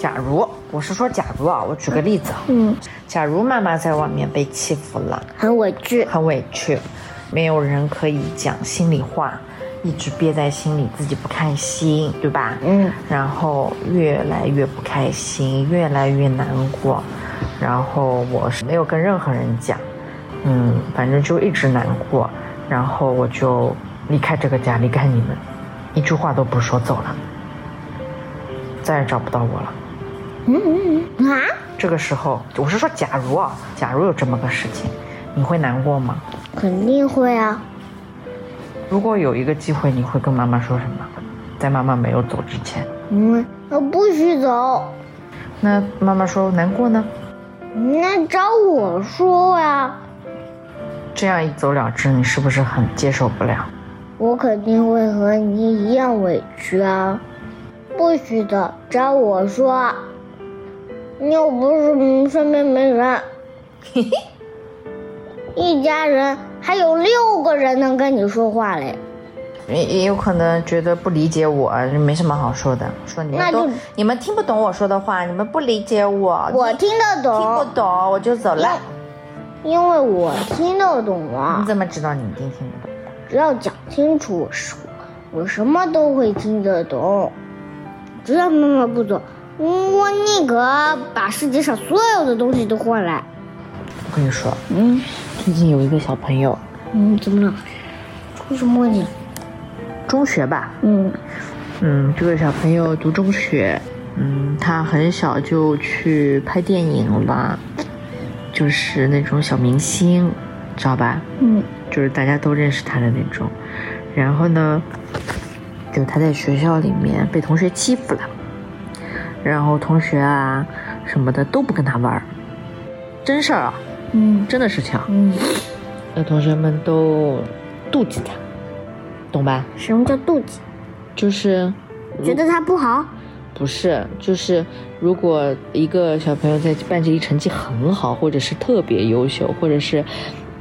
假如我是说假如啊，我举个例子，嗯，假如妈妈在外面被欺负了，很委屈，很委屈，没有人可以讲心里话，一直憋在心里，自己不开心，对吧？嗯，然后越来越不开心，越来越难过，然后我是没有跟任何人讲，嗯，反正就一直难过，然后我就离开这个家，离开你们，一句话都不说走了，再也找不到我了。嗯嗯嗯啊，这个时候，我是说，假如啊，假如有这么个事情，你会难过吗？肯定会啊。如果有一个机会，你会跟妈妈说什么？在妈妈没有走之前，嗯，我不许走，那妈妈说难过呢？那找我说呀，这样一走了之，你是不是很接受不了？我肯定会和你一样委屈啊。不许走，找我说。你又不是嗯身边没人，嘿嘿，一家人还有六个人能跟你说话嘞。也也有可能觉得不理解我，没什么好说的，说你们都那就你们听不懂我说的话，你们不理解我，我听得懂听不懂，我就走了。因为我听得懂啊你。怎么知道你一定听不懂？只要讲清楚我说，我什么都会听得懂。只要妈妈不走，嗯我宁可把世界上所有的东西都换来。我跟你说，嗯最近有一个小朋友，嗯，怎么了？出什么问题？中学吧，嗯嗯，这个小朋友读中学，嗯，他很小就去拍电影了，就是那种小明星，知道吧？嗯就是大家都认识他的那种。然后呢，就他在学校里面被同学欺负了，然后同学啊什么的都不跟他玩儿，真事儿啊，嗯真的事情啊。嗯，那同学们都妒忌他，懂吧？什么叫妒忌？就是觉得他不好？不是，就是如果一个小朋友在班级里成绩很好，或者是特别优秀，或者是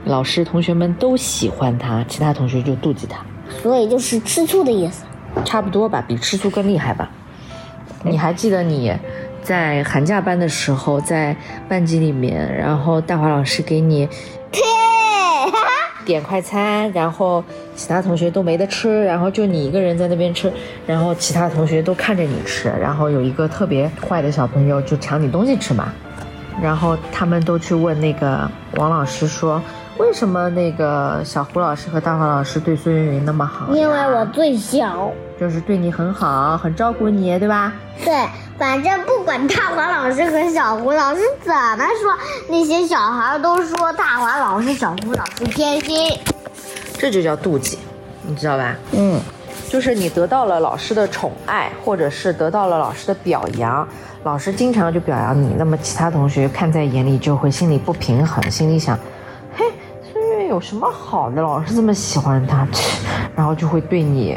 老师同学们都喜欢他，其他同学就妒忌他，所以就是吃醋的意思。差不多吧，比吃醋更厉害吧。你还记得你在寒假班的时候，在班级里面，然后大华老师给你对，点快餐，然后其他同学都没得吃，然后就你一个人在那边吃，然后其他同学都看着你吃，然后有一个特别坏的小朋友就抢你东西吃嘛，然后他们都去问那个王老师说，为什么那个小胡老师和大华老师对孙云云那么好？因为我最小。就是对你很好，很照顾你，对吧？对，反正不管大华老师和小胡老师怎么说，那些小孩都说大华老师、小胡老师偏心。这就叫妒忌，你知道吧？嗯，就是你得到了老师的宠爱，或者是得到了老师的表扬，老师经常就表扬你，那么其他同学看在眼里就会心里不平衡，心里想，有什么好的，老是这么喜欢他，切 然后就会对你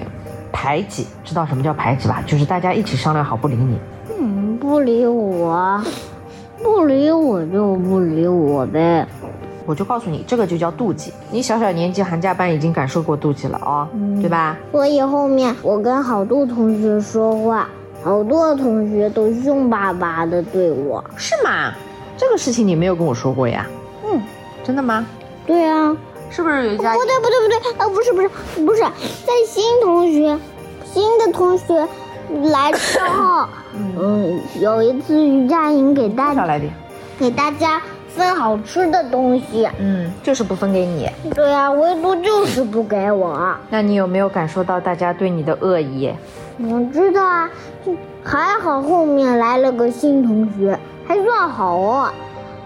排挤，知道什么叫排挤吧？就是大家一起商量好不理你。嗯，不理我，不理我就不理我呗。我就告诉你，这个就叫妒忌。你小小年纪寒假班已经感受过妒忌了哦，对吧？所以后面我跟好多同学说话，好多同学都凶巴巴的对我。是吗？这个事情你没有跟我说过呀？嗯，真的吗？对啊，是不是有一家不对不对不对，呃，不是不是不是，在新同学，新的同学来之后，嗯，有一次于佳莹给大少来点？给大家分好吃的东西，嗯，就是不分给你。对啊，唯独就是不给我。那你有没有感受到大家对你的恶意？我知道啊，还好后面来了个新同学，还算好哦，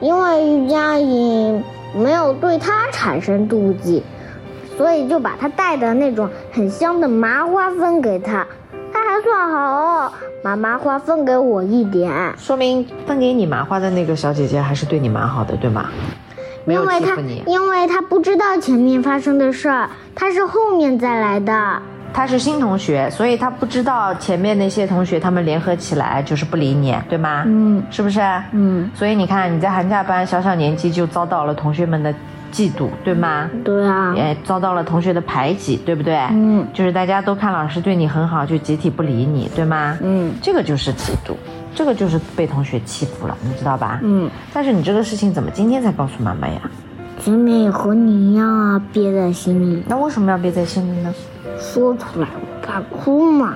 因为于佳颖没有对他产生妒忌，所以就把他带的那种很香的麻花分给他，他还算好哦，把麻花分给我一点，说明分给你麻花的那个小姐姐还是对你蛮好的，对吗？因为他。因为他不知道前面发生的事儿，他是后面再来的。她是新同学，所以他不知道前面那些同学他们联合起来就是不理你，对吗？嗯是不是？嗯，所以你看你在寒假班小小年纪就遭到了同学们的嫉妒，对吗？对啊，也遭到了同学的排挤，对不对？嗯就是大家都看老师对你很好，就集体不理你，对吗？嗯，这个就是嫉妒。这个就是被同学欺负了，你知道吧？嗯，但是你这个事情怎么今天才告诉妈妈呀？前面也和你一样啊，憋在心里，那为什么要憋在心里呢？说出来我怕哭嘛。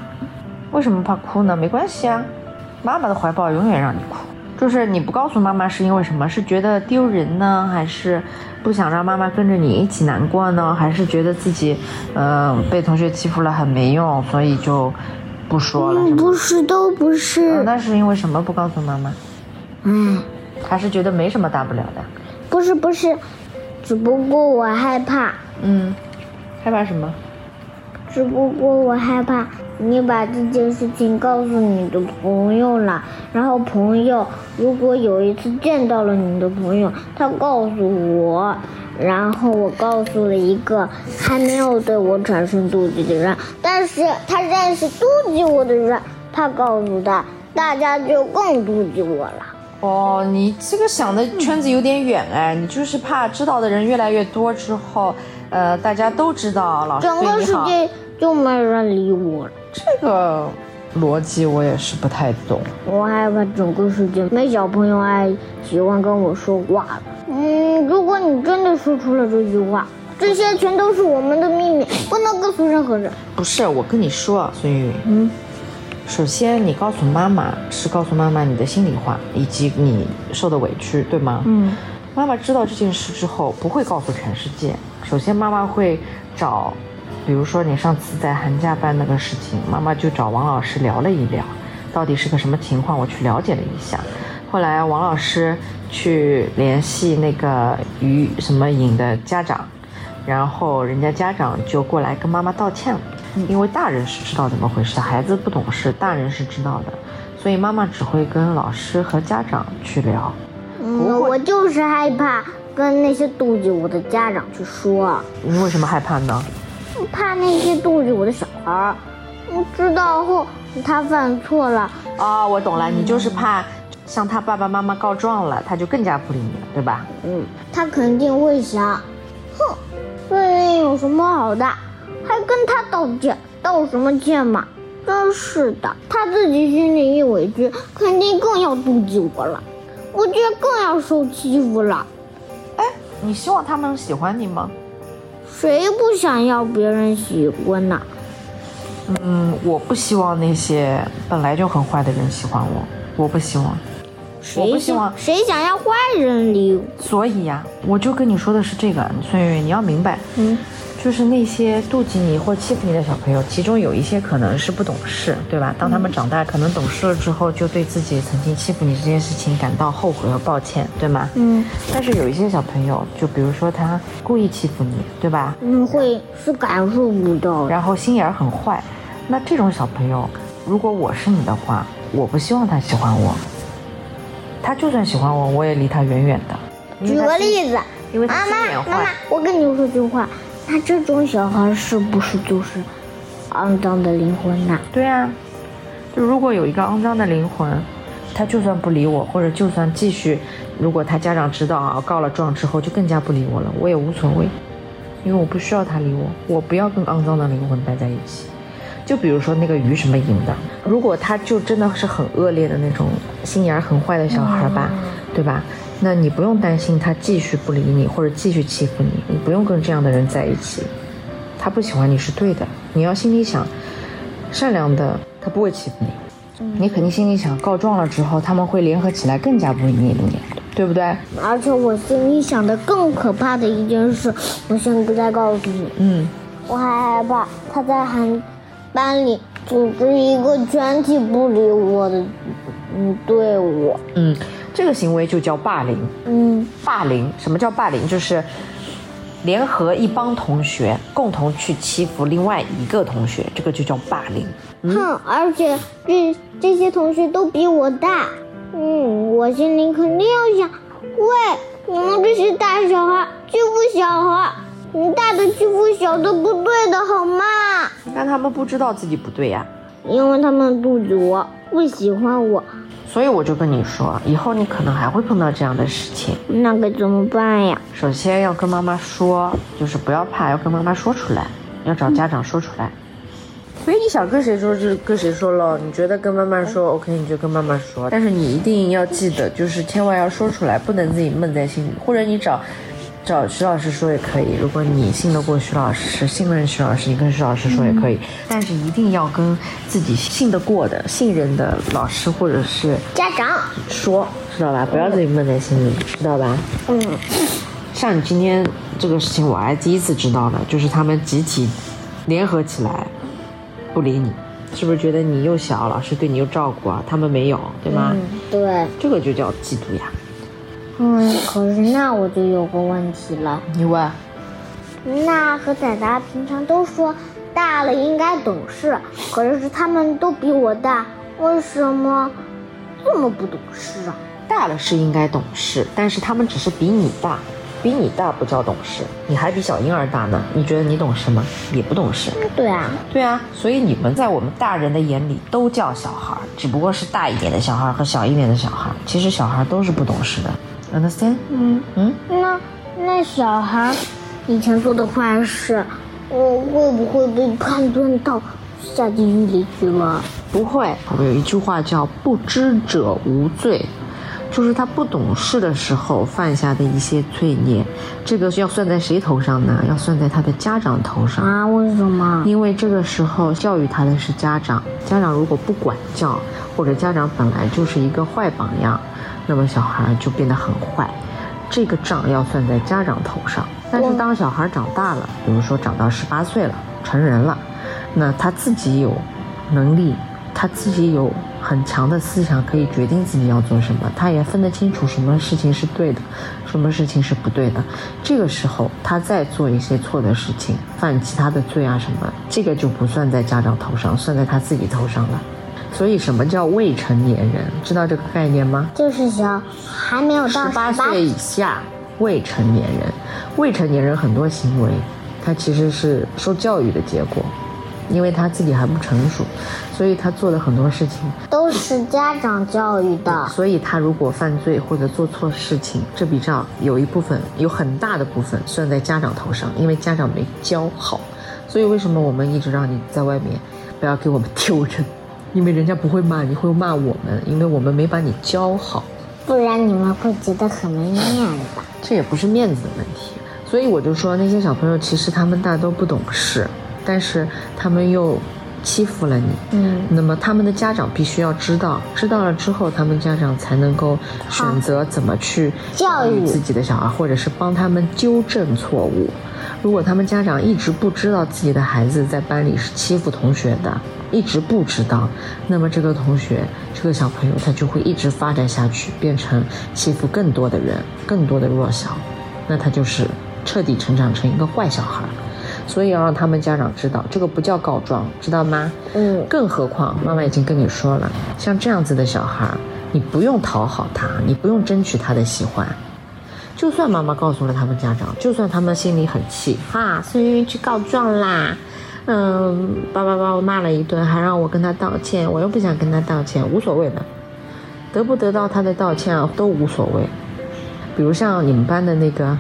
为什么怕哭呢？没关系啊，妈妈的怀抱永远让你哭。就是你不告诉妈妈是因为什么？是觉得丢人呢，还是不想让妈妈跟着你一起难过呢？还是觉得自己，呃，被同学欺负了很没用，所以就不说了？嗯，不是，都不呃是。那是因为什么不告诉妈妈？嗯，还是觉得没什么大不了的？不是不是，只不过我害怕，嗯，害怕什么？只不过我害怕你把这件事情告诉你的朋友了，然后朋友如果有一次见到了你的朋友，他告诉我，然后我告诉了一个还没有对我产生妒忌的人，但是他认识妒忌我的人，他告诉他，大家就更妒忌我了。哦，你这个想的圈子有点远哎，你就是怕知道的人越来越多之后，呃，大家都知道老师整个世界就没人理我了。这个逻辑我也是不太懂。我害怕整个世界没小朋友爱喜欢跟我说话了。嗯，如果你真的说出了这句话，这些全都是我们的秘密，不能告诉任何人。不是，我跟你说，孙玉，嗯，首先你告诉妈妈是告诉妈妈你的心里话，以及你受的委屈，对吗？嗯，妈妈知道这件事之后，不会告诉全世界。首先，妈妈会找，比如说你上次在寒假班那个事情，妈妈就找王老师聊了一聊，到底是个什么情况，我去了解了一下。后来王老师去联系那个于什么颖的家长，然后人家家长就过来跟妈妈道歉了，因为大人是知道怎么回事，孩子不懂事，大人是知道的，所以妈妈只会跟老师和家长去聊。嗯，我就是害怕跟那些妒忌我的家长去说，你为什么害怕呢？怕那些妒忌我的小孩儿，嗯知道后他犯错了，哦，我懂了，你就是怕向他爸爸妈妈告状了，他就更加不理你了，对吧？嗯，他肯定会想，哼，这人有什么好的，还跟他道歉，道什么歉嘛？真是的，他自己心里一委屈，肯定更要妒忌我了，我就更要受欺负了。哎，你希望他们喜欢你吗？谁不想要别人喜欢呢？嗯，我不希望那些本来就很坏的人喜欢我，我不希望。我谁不希望谁想要坏人理我？所以呀、我就跟你说的是这个，孙悦，你要明白，嗯，就是那些妒忌你或欺负你的小朋友，其中有一些可能是不懂事，对吧？当他们长大可能懂事了之后，就对自己曾经欺负你这件事情感到后悔和抱歉，对吗？嗯但是有一些小朋友，就比如说他故意欺负你，对吧？嗯，会是感受不到。然后心眼儿很坏，那这种小朋友，如果我是你的话，我不希望他喜欢我。他就算喜欢我，我也离他远远的。举个例子，因为他妈妈心眼妈妈坏。，我跟你说句话，他这种小孩是不是就是肮脏的灵魂呐、对啊，就如果有一个肮脏的灵魂，他就算不理我，或者就算继续，如果他家长知道啊，告了状之后就更加不理我了，我也无所谓，因为我不需要他理我，我不要跟肮脏的灵魂待在一起。就比如说那个于什么颖的，如果他就真的是很恶劣的那种心眼儿很坏的小孩吧，对吧？那你不用担心他继续不理你或者继续欺负你，你不用跟这样的人在一起。他不喜欢你是对的，你要心里想，善良的他不会欺负你，你肯定心里想，告状了之后他们会联合起来更加不理你，对不对？而且我心里想的更可怕的一件事，我现在再告诉你，嗯，我还害怕他在寒班里组织一个全体不理我的嗯队伍。嗯，这个行为就叫霸凌。嗯霸凌，什么叫霸凌？就是联合一帮同学共同去欺负另外一个同学，这个就叫霸凌。哼，而且这这些同学都比我大，嗯，我心里肯定要想，喂，你们这些大小孩欺负小孩，你大的欺负小的不对的好吗？但他们不知道自己不对呀、因为他们妒忌我，不喜欢我，所以我就跟你说，以后你可能还会碰到这样的事情。那该怎么办呀？首先要跟妈妈说，就是不要怕，要跟妈妈说出来，要找家长说出来。所以你想跟谁说就跟谁说喽，你觉得跟妈妈说 OK，你就跟妈妈说，但是你一定要记得，就是千万要说出来，不能自己闷在心里，或者你找找徐老师说也可以。如果你信得过徐老师，信任徐老师，你跟徐老师说也可以，但是一定要跟自己信得过的、信任的老师或者是家长说，知道吧？不要自己闷在心里，知道吧？嗯，像你今天这个事情，我还第一次知道呢，就是他们集体联合起来不理你，是不是觉得你又小，老师对你又照顾啊？他们没有，对吗？嗯，对，这个就叫嫉妒呀。嗯，可是那我就有个问题了，你问，那和仔仔平常都说大了应该懂事，可是他们都比我大，为什么这么不懂事啊？大了是应该懂事，但是他们只是比你大，比你大不叫懂事，你还比小婴儿大呢。你觉得你懂事吗？也不懂事。对啊，对啊，所以你们在我们大人的眼里都叫小孩，只不过是大一点的小孩和小一点的小孩。其实小孩都是不懂事的，understand？嗯嗯，那那小孩以前做的坏事，我会不会被判断到下地狱里去了？不会。我们有一句话叫“不知者无罪”，就是他不懂事的时候犯下的一些罪孽，这个要算在谁头上呢？要算在他的家长头上。啊？为什么？因为这个时候教育他的是家长，家长如果不管教，或者家长本来就是一个坏榜样，那么小孩就变得很坏。这个账要算在家长头上。但是当小孩长大了，比如说长到十八岁了，成人了，那他自己有能力，他自己有很强的思想，可以决定自己要做什么，他也分得清楚什么事情是对的，什么事情是不对的。这个时候，他再做一些错的事情，犯其他的罪啊什么，这个就不算在家长头上，算在他自己头上了。所以，什么叫未成年人？知道这个概念吗？就是小还没有到十八岁以下未成年人，未成年人很多行为，他其实是受教育的结果，因为他自己还不成熟，所以他做的很多事情，都是家长教育的。所以他如果犯罪或者做错事情，这笔账有一部分有很大的部分算在家长头上，因为家长没教好。所以为什么我们一直让你在外面不要给我们丢人？因为人家不会骂你，会骂我们，因为我们没把你教好。不然你们会觉得很没面子。这也不是面子的问题，所以我就说那些小朋友其实他们大都不懂事，但是他们又欺负了你，嗯，那么他们的家长必须要知道，知道了之后，他们家长才能够选择怎么去教育自己的小孩，或者是帮他们纠正错误。如果他们家长一直不知道自己的孩子在班里是欺负同学的，一直不知道，那么这个同学，这个小朋友他就会一直发展下去，变成欺负更多的人，更多的弱小，那他就是彻底成长成一个坏小孩。所以要让他们家长知道，这个不叫告状，知道吗？嗯更何况妈妈已经跟你说了，像这样子的小孩，你不用讨好他，你不用争取他的喜欢。就算妈妈告诉了他们家长，就算他们心里很气，哈，孙云云去告状啦，嗯，爸爸把我骂了一顿，还让我跟他道歉，我又不想跟他道歉，无所谓的，得不得到他的道歉啊，都无所谓。比如像你们班的那个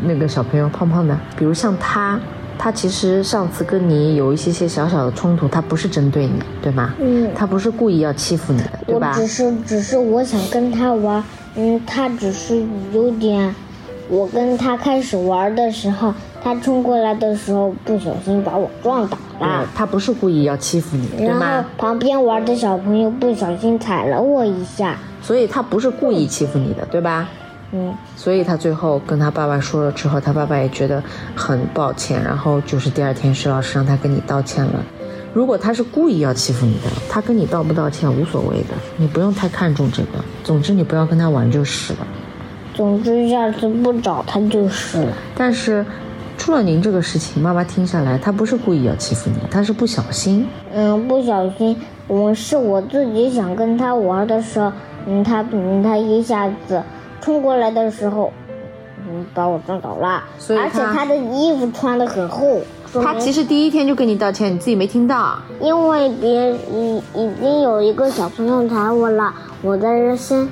那个小朋友胖胖的，比如像他，他其实上次跟你有一些些小小的冲突，他不是针对你，对吗？嗯他不是故意要欺负你的，对吧？我只是只是我想跟他玩，嗯，他只是有点，我跟他开始玩的时候，他冲过来的时候不小心把我撞倒对了，他不是故意要欺负你，对然后？旁边玩的小朋友不小心踩了我一下，所以他不是故意欺负你的，对吧？嗯，所以他最后跟他爸爸说了之后，他爸爸也觉得很抱歉，然后就是第二天石老师让他跟你道歉了。如果他是故意要欺负你的，他跟你道不道歉无所谓的，你不用太看重这个。总之你不要跟他玩就是了。总之下次不找他就是了。但是出了您这个事情，妈妈听下来，他不是故意要欺负你，他是不小心。嗯，不小心，我是我自己想跟他玩的时候，嗯，他嗯他一下子冲过来的时候，嗯，把我撞倒了，所以而且他他的衣服穿的很厚，他其实第一天就跟你道歉，你自己没听到。因为别已已经有一个小朋友踩我了，我在这先，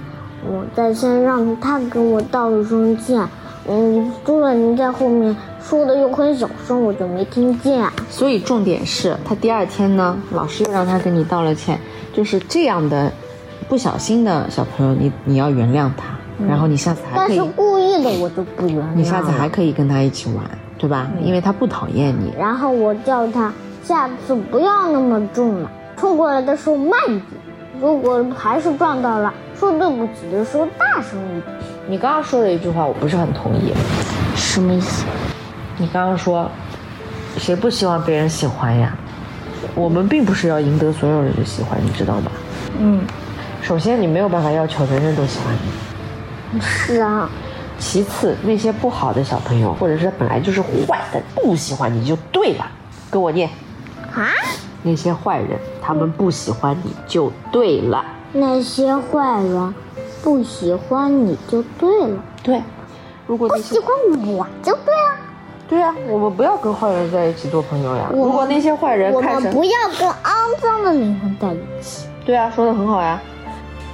我在先让他跟我道一声歉，嗯，朱乐宁在后面说的又很小声，我就没听见。所以重点是他第二天呢，老师又让他跟你道了歉，就是这样的不小心的小朋友，你你要原谅他，然后你下次还可以但是，故意的我就不原谅。你下次还可以跟他一起玩，对吧？因为他不讨厌你。然后我叫他下次不要那么重了，冲过来的时候慢一点。如果还是撞到了，说对不起的时候大声一点。你刚刚说的一句话，我不是很同意。什么意思？你刚刚说，谁不希望别人喜欢呀？我们并不是要赢得所有人的喜欢，你知道吗？嗯，首先，你没有办法要求人人都喜欢你。是啊，其次，那些不好的小朋友，或者是本来就是坏的，不喜欢你就对了。跟我念，啊，那些坏人，他们不喜欢你就对了。那些坏人不喜欢你就对了，对，如果不喜欢我就对了。对啊，我们不要跟坏人在一起做朋友呀。如果那些坏人我看成们不要跟肮脏的灵魂在一起。对啊，说的很好呀。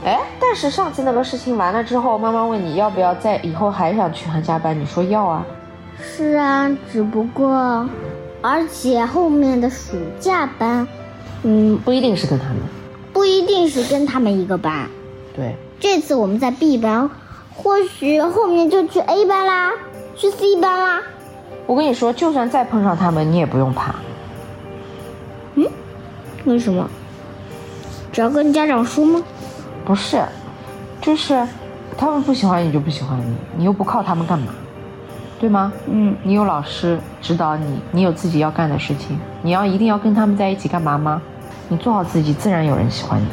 哎，但是上次那个事情完了之后，妈妈问你要不要再以后还想去寒假班，你说要啊。是啊，只不过，而且后面的暑假班，嗯，不一定是跟他们。不一定是跟他们一个班。对，这次我们在 B 班，或许后面就去 A 班啦，去 C 班啦。我跟你说，就算再碰上他们，你也不用怕。嗯为什么？只要跟家长说吗？不是，就是他们不喜欢你就不喜欢你，你又不靠他们干嘛？对吗？嗯，你有老师指导你，你有自己要干的事情，你要一定要跟他们在一起干嘛吗？你做好自己，自然有人喜欢你。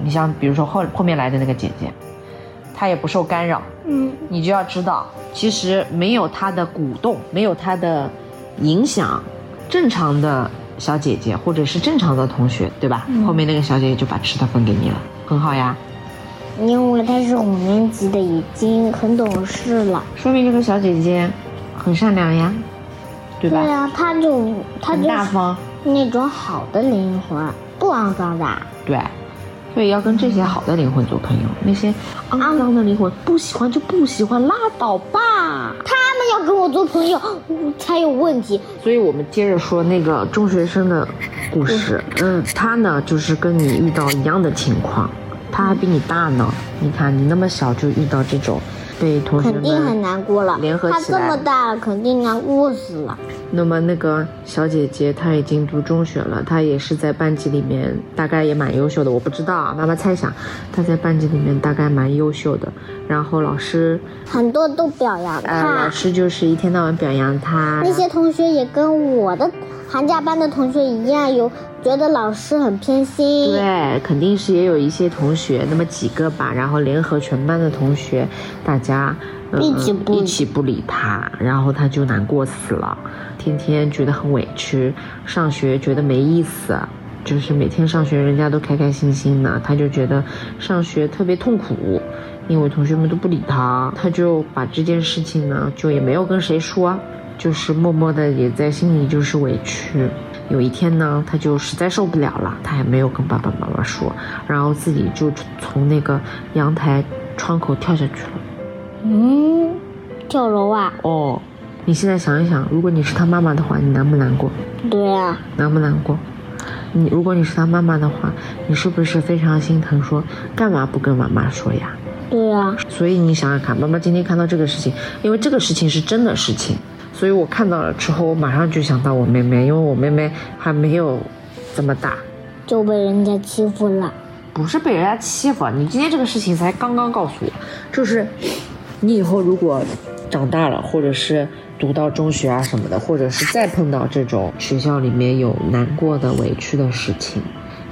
你像比如说后后面来的那个姐姐，她也不受干扰，嗯，你就要知道，其实没有她的鼓动，没有她的影响，正常的小姐姐或者是正常的同学，对吧？后面那个小姐姐就把吃的分给你了，很好呀。因为他是五年级的，已经很懂事了。说明这个小姐姐很善良呀，对吧？对啊，他就她就是大方，那种好的灵魂，不肮脏的。对，所以要跟这些好的灵魂做朋友，那些肮脏的灵魂不喜欢就不喜欢，拉倒吧。他们要跟我做朋友嗯才有问题。所以我们接着说那个中学生的故事，嗯，他呢就是跟你遇到一样的情况，他还比你大呢。你看你那么小就遇到这种被同学肯定很，难过了。联合起来他这么大了，肯定难过死了。那么那个小姐姐她已经读中学了，她也是在班级里面大概也蛮优秀的，我不知道啊，妈妈猜想她在班级里面大概蛮优秀的，然后老师很多都表扬呃老，师就是一天到晚表扬她，那些同学也跟我的寒假班的同学一样，有觉得老师很偏心。对，肯定是也有一些同学，那么几个吧，然后联合全班的同学，大家、嗯一起不一起不理他，然后他就难过死了，天天觉得很委屈，上学觉得没意思，就是每天上学人家都开开心心的，他就觉得上学特别痛苦。因为同学们都不理他，他就把这件事情呢，就也没有跟谁说，就是默默的也在心里就是委屈。有一天呢，他就实在受不了了，他也没有跟爸爸妈妈说，然后自己就从那个阳台窗口跳下去了。嗯，跳楼啊？哦，你现在想一想，如果你是他妈妈的话，你难不难过？对啊，难不难过？你如果你是他妈妈的话，你是不是非常心疼说？干嘛不跟妈妈说呀？对啊，所以你想想看，妈妈今天看到这个事情，因为这个事情是真的事情，所以我看到了之后，我马上就想到我妹妹，因为我妹妹还没有这么大，就被人家欺负了。不是被人家欺负，你今天这个事情才刚刚告诉我，就是你以后如果长大了，或者是读到中学啊什么的，或者是再碰到这种学校里面有难过的、委屈的事情，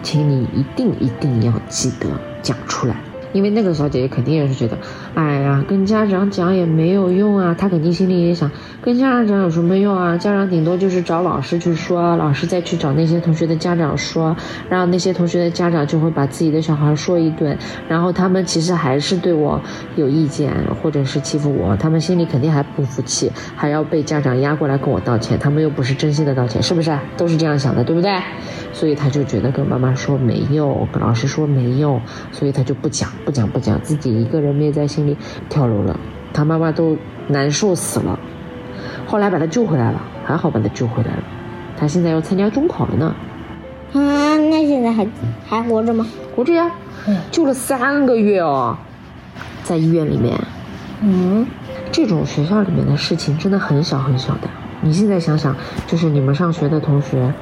请你一定一定要记得讲出来。因为那个小姐姐肯定也是觉得，哎呀，跟家长讲也没有用啊。她肯定心里也想，跟家长讲有什么用啊？家长顶多就是找老师去说，老师再去找那些同学的家长说，然后那些同学的家长就会把自己的小孩说一顿，然后他们其实还是对我有意见，或者是欺负我，他们心里肯定还不服气，还要被家长压过来跟我道歉，他们又不是真心的道歉，是不是？都是这样想的，对不对？所以他就觉得跟妈妈说没用，跟老师说没用，所以他就不讲，不讲，不讲，自己一个人憋在心里跳楼了。他妈妈都难受死了。后来把他救回来了，还好把他救回来了。他现在要参加中考了呢。啊，那现在还还活着吗？活着呀，救了三个月哦，在医院里面。嗯，这种学校里面的事情真的很小很小的。你现在想想，就是你们上学的同学。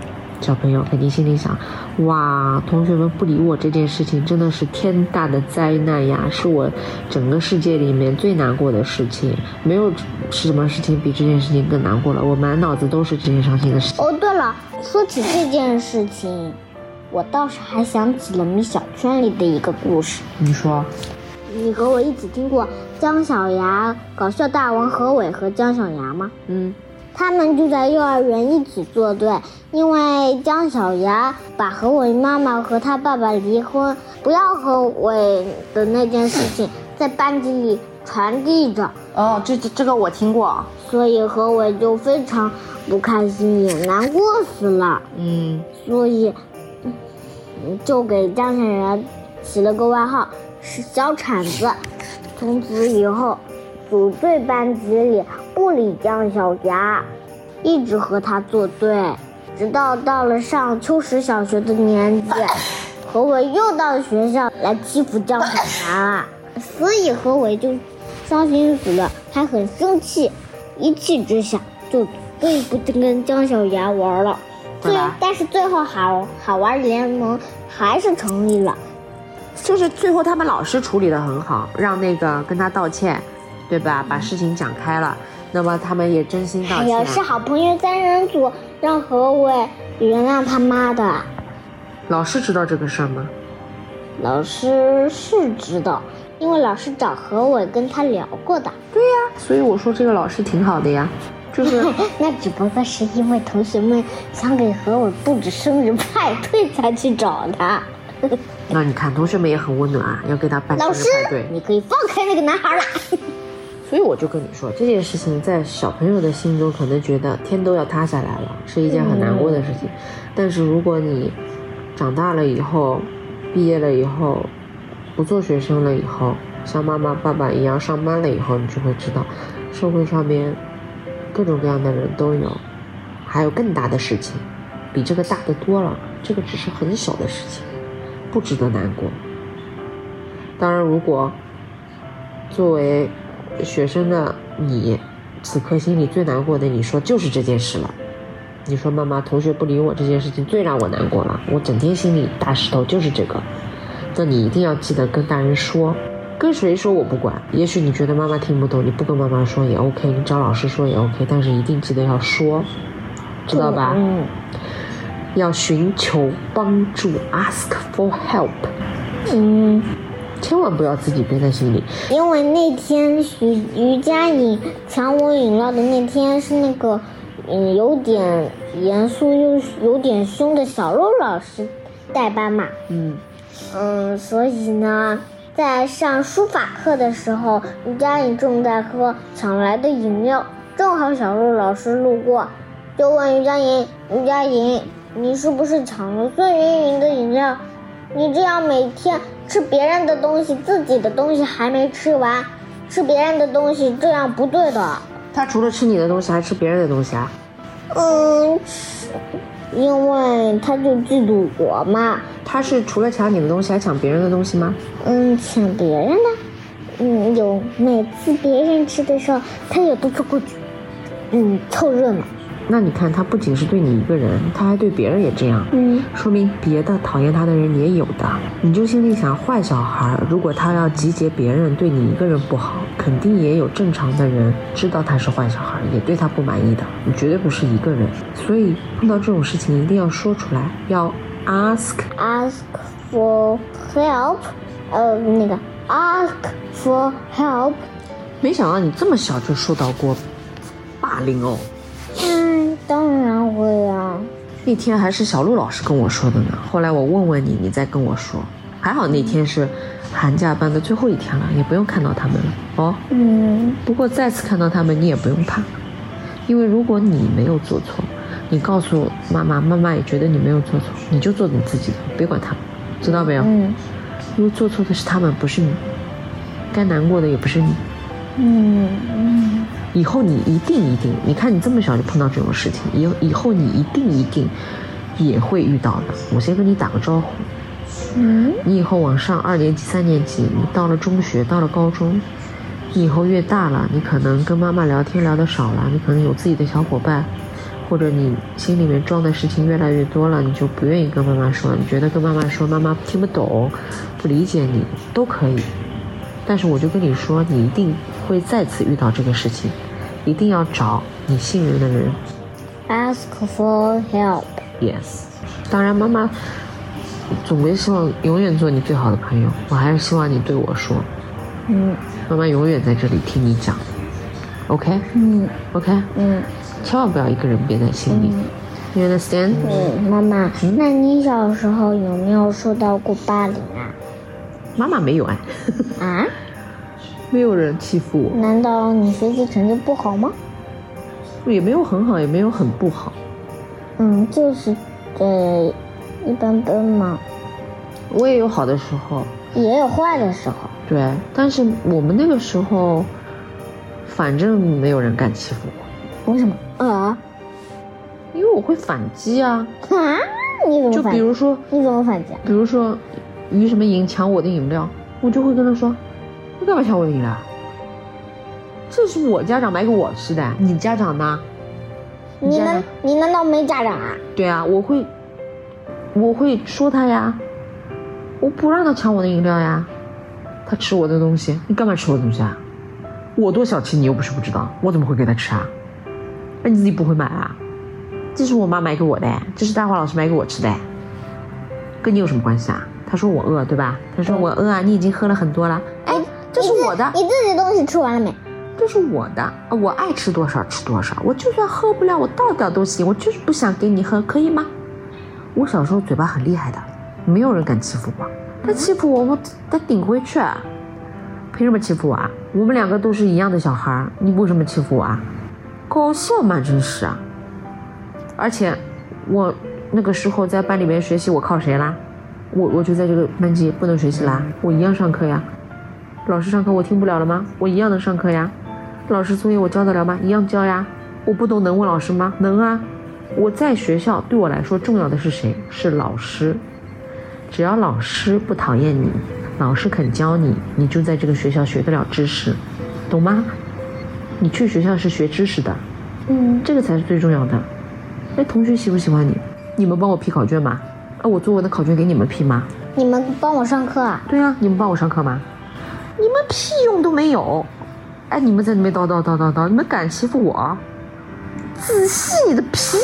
小朋友肯定心里想：哇，同学们不理我这件事情真的是天大的灾难呀，是我整个世界里面最难过的事情，没有什么事情比这件事情更难过了。我满脑子都是这件伤心的事情。哦，对了，说起这件事情，我倒是还想起了《米小圈》里的一个故事。你说？你和我一起听过姜小牙搞笑大王何伟和姜小牙吗？嗯。他们就在幼儿园一起作对，因为姜小牙把何伟妈妈和他爸爸离婚，不要何伟的那件事情在班级里传递着。哦，这这这个我听过。所以何伟就非常不开心，也难过死了。嗯，所以就给姜小牙起了个外号是小铲子。从此以后。组队班级里不理姜小牙，一直和他作对，直到到了上秋实小学的年纪，何伟又到学校来欺负姜小牙了，所以何伟就伤心死了，还很生气，一气之下就再也不跟姜小牙玩了。最但是最后好好玩联盟还是成立了，就是最后他们老师处理的很好，让那个跟他道歉。对吧？把事情讲开了，那么他们也真心道歉。也是好朋友三人组，让何伟原谅他妈的。老师知道这个事儿吗？老师是知道，因为老师找何伟跟他聊过的。对呀，所以我说这个老师挺好的呀，就是。那只不过是因为同学们想给何伟布置生日派对才去找他。那你看，同学们也很温暖啊，要给他办生日派对。你可以放开那个男孩了。所以我就跟你说，这件事情在小朋友的心中可能觉得天都要塌下来了，是一件很难过的事情。但是如果你长大了以后，毕业了以后，不做学生了以后，像妈妈爸爸一样上班了以后，你就会知道，社会上面各种各样的人都有，还有更大的事情，比这个大的多了。这个只是很小的事情，不值得难过。当然，如果作为学生的你，此刻心里最难过的，你说就是这件事了。你说妈妈，同学不理我这件事情最让我难过了，我整天心里大石头就是这个。那你一定要记得跟大人说，跟谁说我不管。也许你觉得妈妈听不懂，你不跟妈妈说也 OK，你找老师说也 OK，但是一定记得要说，知道吧？嗯。要寻求帮助，ask for help。嗯。千万不要自己憋在心里，因为那天徐于佳颖抢我饮料的那天是那个，嗯，有点严肃又有点凶的小肉老师代班嘛。嗯嗯，所以呢，在上书法课的时候，于佳颖正在喝抢来的饮料，正好小鹿老师路过，就问于佳颖：“于佳颖，你是不是抢了孙云云的饮料？你这样每天……”吃别人的东西，自己的东西还没吃完，吃别人的东西这样不对的。他除了吃你的东西，还吃别人的东西啊？嗯，因为他就嫉妒我嘛。他是除了抢你的东西，还抢别人的东西吗？嗯，抢别人的。嗯，有每次别人吃的时候，他也都凑过去，嗯，凑热闹。那你看，他不仅是对你一个人，他还对别人也这样，嗯，说明别的讨厌他的人也有的。你就心里想，坏小孩如果他要集结别人对你一个人不好，肯定也有正常的人知道他是坏小孩，也对他不满意的。你绝对不是一个人，所以碰到这种事情一定要说出来，要 ask ask for help，呃，那个 ask for help。没想到你这么小就受到过霸凌哦。当然会啊！那天还是小陆老师跟我说的呢。后来我问问你，你再跟我说。还好那天是寒假班的最后一天了，也不用看到他们了哦。嗯。不过再次看到他们，你也不用怕，因为如果你没有做错，你告诉妈妈，妈妈也觉得你没有做错，你就做你自己的，别管他们，知道没有？嗯。因为做错的是他们，不是你。该难过的也不是你。嗯嗯，以后你一定一定，你看你这么小就碰到这种事情，以以后你一定一定也会遇到的。我先跟你打个招呼。嗯，你以后往上二年级、三年级，你到了中学，到了高中，你以后越大了，你可能跟妈妈聊天聊得少了，你可能有自己的小伙伴，或者你心里面装的事情越来越多了，你就不愿意跟妈妈说，你觉得跟妈妈说妈妈听不懂，不理解你都可以。但是我就跟你说，你一定会再次遇到这个事情，一定要找你信任的人。ask for help。Yes，当然妈妈总归希望永远做你最好的朋友，我还是希望你对我说，嗯妈妈永远在这里听你讲，OK 嗯 OK，嗯千万不要一个人憋在心里，You understand？嗯，妈妈，那你小时候有没有受到过霸凌啊？妈妈没有哎，啊？没有人欺负我，难道你学习成绩不好吗？也没有很好，也没有很不好，嗯，就是，呃，一般般嘛，我也有好的时候，也有坏的时候。对，但是我们那个时候，反正没有人敢欺负我，为什么？啊？因为我会反击啊，啊？你怎么就？比如说。你怎么反击啊？比如说于什么莹抢我的饮料，我就会跟他说：“你干嘛抢我的饮料？这是我家长买给我吃的，你家长呢？”你难你难道没家长啊？对啊，我会，我会说他呀，我不让他抢我的饮料呀，他吃我的东西，你干嘛吃我的东西啊？我多小气，你又不是不知道，我怎么会给他吃啊？那你自己不会买啊？这是我妈买给我的，这是大华老师买给我吃的，跟你有什么关系啊？他说我饿，对吧？他说我饿啊，你已经喝了很多了，哎，这是我的，你自己东西吃完了没？这是我的，我爱吃多少吃多少，我就算喝不了，我倒掉都行，我就是不想给你喝，可以吗？我小时候嘴巴很厉害的，没有人敢欺负我，他欺负我，我得顶回去，凭什么欺负我啊？我们两个都是一样的小孩儿，你为什么欺负我啊？搞笑嘛，真是啊！而且我那个时候在班里面学习，我靠谁啦？我我就在这个班级不能学习啦，我一样上课呀。老师上课我听不了了吗？我一样能上课呀。老师作业我交得了吗？一样交呀。我不懂能问老师吗？能啊。我在学校对我来说重要的是谁？是老师。只要老师不讨厌你，老师肯教你，你就在这个学校学得了知识，懂吗？你去学校是学知识的，嗯，这个才是最重要的。哎，同学喜不喜欢你？你们帮我批考卷吗？啊，我作文的考卷给你们批吗？你们帮我上课啊？对啊，你们帮我上课吗？你们屁用都没有！哎，你们在那边叨叨叨叨叨，你们敢欺负我？仔细你的屁！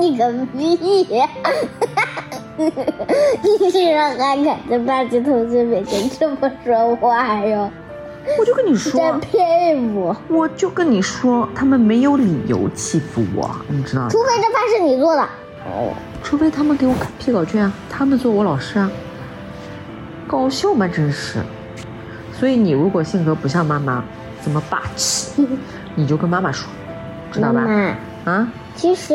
你个屁呀！你居然还敢在班级同学面前这么说话哟？我就跟你说，真佩服！我就跟你说，他们没有理由欺负我，你知道吗？除非这饭是你做的。哦，除非他们给我批考卷啊，他们做我老师啊，搞笑吗？真是。所以你如果性格不像妈妈这么霸气，你就跟妈妈说，知道吧？妈妈，啊，其实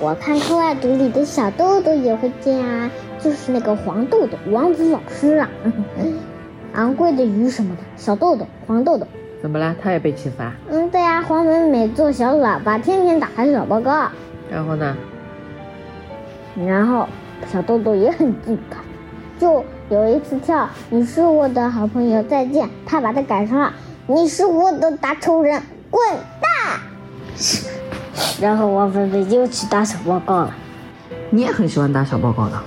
我看课外读里的小豆豆也会这样啊，就是那个黄豆豆王子老师啊，昂贵的鱼什么的，小豆豆黄豆豆。怎么了？他也被欺负啊？嗯，对啊、黄美美做小喇叭，天天打小报告，然后呢？然后小豆豆也很记他，就有一次跳“你是我的好朋友，再见”，他把他改成了“你是我的大仇人，滚蛋”。然后王菲菲又去打小报告了。你也很喜欢打小报告的。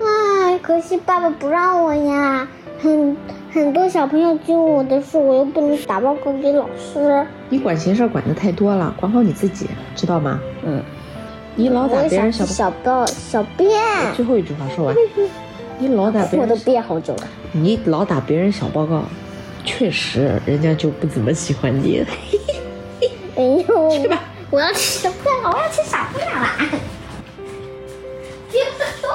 哎，可惜爸爸不让我呀。很很多小朋友揪我的事，我又不能打报告给老师。你管闲事管的太多了，管好你自己，知道吗？嗯，你老打别人小小报小便，最后一句话说完，你老打别人，我都憋好久了。你老打别人小报告，确实人家就不怎么喜欢你。哎 呦，去吧，我要去吃饭了，我要去傻姑娘了。别动。